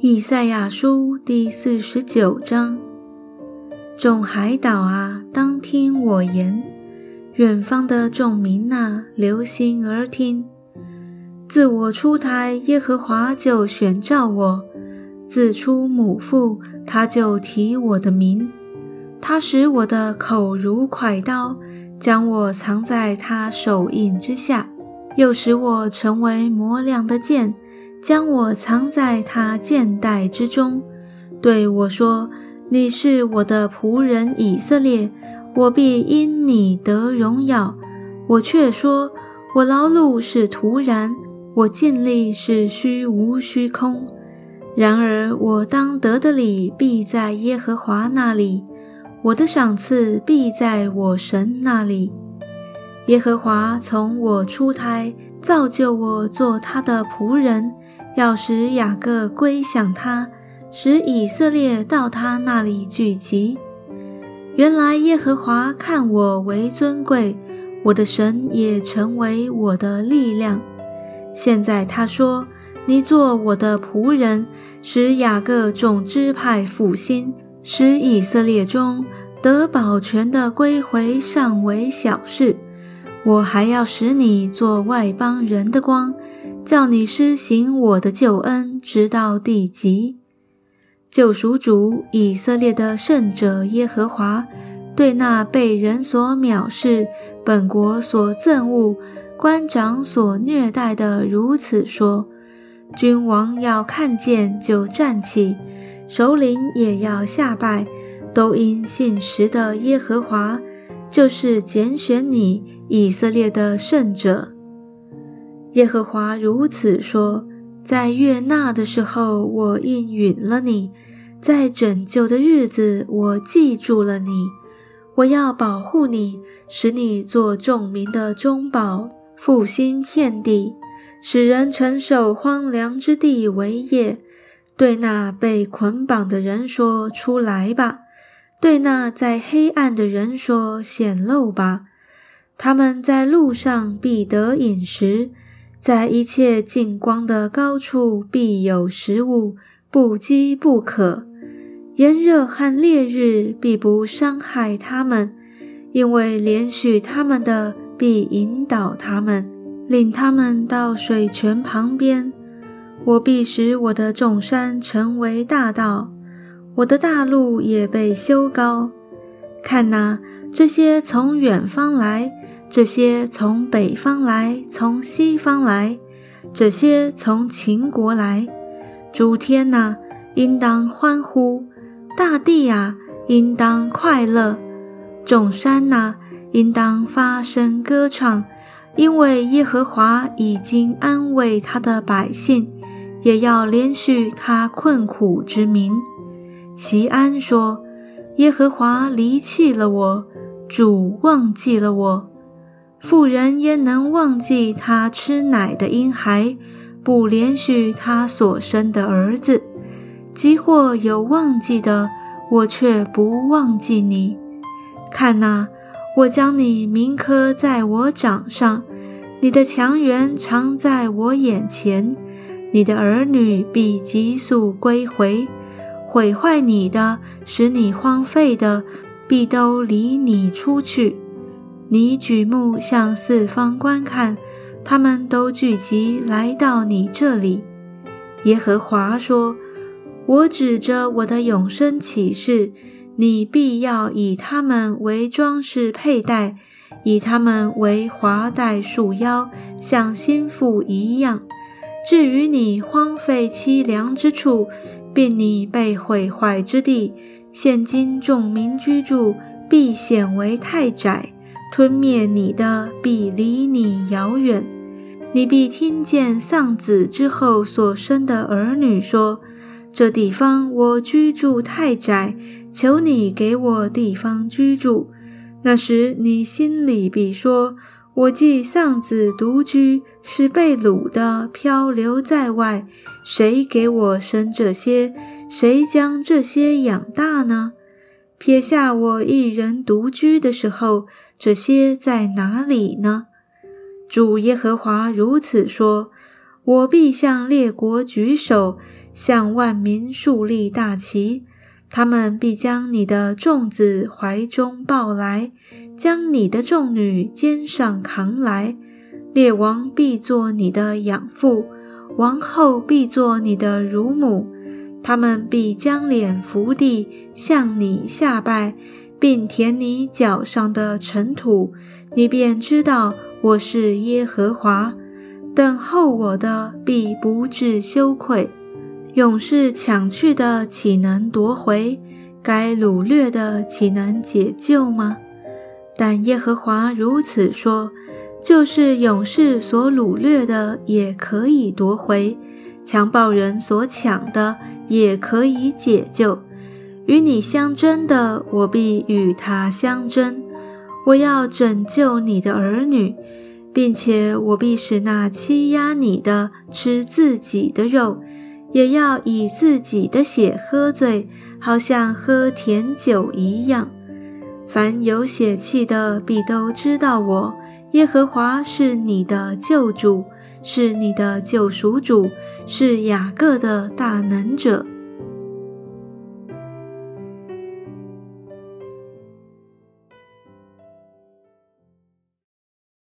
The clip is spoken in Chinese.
以赛亚书第四十九章：众海岛啊，当听我言；远方的众民啊，留心而听。自我出台，耶和华就选召我；自出母腹，他就提我的名。他使我的口如快刀，将我藏在他手印之下，又使我成为磨亮的剑。将我藏在他剑袋之中，对我说：“你是我的仆人以色列，我必因你得荣耀。”我却说：“我劳碌是徒然，我尽力是虚无虚空。然而我当得的礼必在耶和华那里，我的赏赐必在我神那里。耶和华从我出胎造就我做他的仆人。”要使雅各归向他，使以色列到他那里聚集。原来耶和华看我为尊贵，我的神也成为我的力量。现在他说：“你做我的仆人，使雅各众支派复兴，使以色列中得保全的归回，尚为小事。我还要使你做外邦人的光。”叫你施行我的救恩，直到地极。救赎主以色列的圣者耶和华，对那被人所藐视、本国所憎恶、官长所虐待的如此说：君王要看见就站起，首领也要下拜，都因信实的耶和华，就是拣选你以色列的圣者。耶和华如此说：在悦纳的时候，我应允了你；在拯救的日子，我记住了你。我要保护你，使你做众民的中保，复兴遍地，使人承受荒凉之地为业。对那被捆绑的人说：“出来吧！”对那在黑暗的人说：“显露吧！”他们在路上必得饮食。在一切净光的高处，必有食物，不饥不渴；炎热和烈日必不伤害他们，因为连续他们的必引导他们，领他们到水泉旁边。我必使我的众山成为大道，我的大路也被修高。看哪，这些从远方来。这些从北方来，从西方来，这些从秦国来，诸天呐，应当欢呼；大地啊，应当快乐；众山呐，应当发声歌唱，因为耶和华已经安慰他的百姓，也要连续他困苦之民。席安说：“耶和华离弃了我，主忘记了我。”妇人焉能忘记她吃奶的婴孩，不连续她所生的儿子？即或有忘记的，我却不忘记你。看哪，我将你铭刻在我掌上，你的强援常在我眼前。你的儿女必急速归回，毁坏你的，使你荒废的，必都离你出去。你举目向四方观看，他们都聚集来到你这里。耶和华说：“我指着我的永生启示，你必要以他们为装饰佩戴，以他们为华带束腰，像心腹一样。至于你荒废凄凉之处，并你被毁坏之地，现今众民居住，必显为太窄。”吞灭你的必离你遥远，你必听见丧子之后所生的儿女说：“这地方我居住太窄，求你给我地方居住。”那时你心里必说：“我既丧子独居，是被掳的，漂流在外，谁给我生这些？谁将这些养大呢？撇下我一人独居的时候。”这些在哪里呢？主耶和华如此说：我必向列国举手，向万民树立大旗。他们必将你的众子怀中抱来，将你的众女肩上扛来。列王必做你的养父，王后必做你的乳母。他们必将脸伏地向你下拜，并舔你脚上的尘土，你便知道我是耶和华。等候我的必不致羞愧。勇士抢去的岂能夺回？该掳掠的岂能解救吗？但耶和华如此说：就是勇士所掳掠的也可以夺回，强暴人所抢的也可以解救。与你相争的，我必与他相争。我要拯救你的儿女。并且我必使那欺压你的吃自己的肉，也要以自己的血喝醉，好像喝甜酒一样。凡有血气的，必都知道我耶和华是你的救主，是你的救赎主，是雅各的大能者。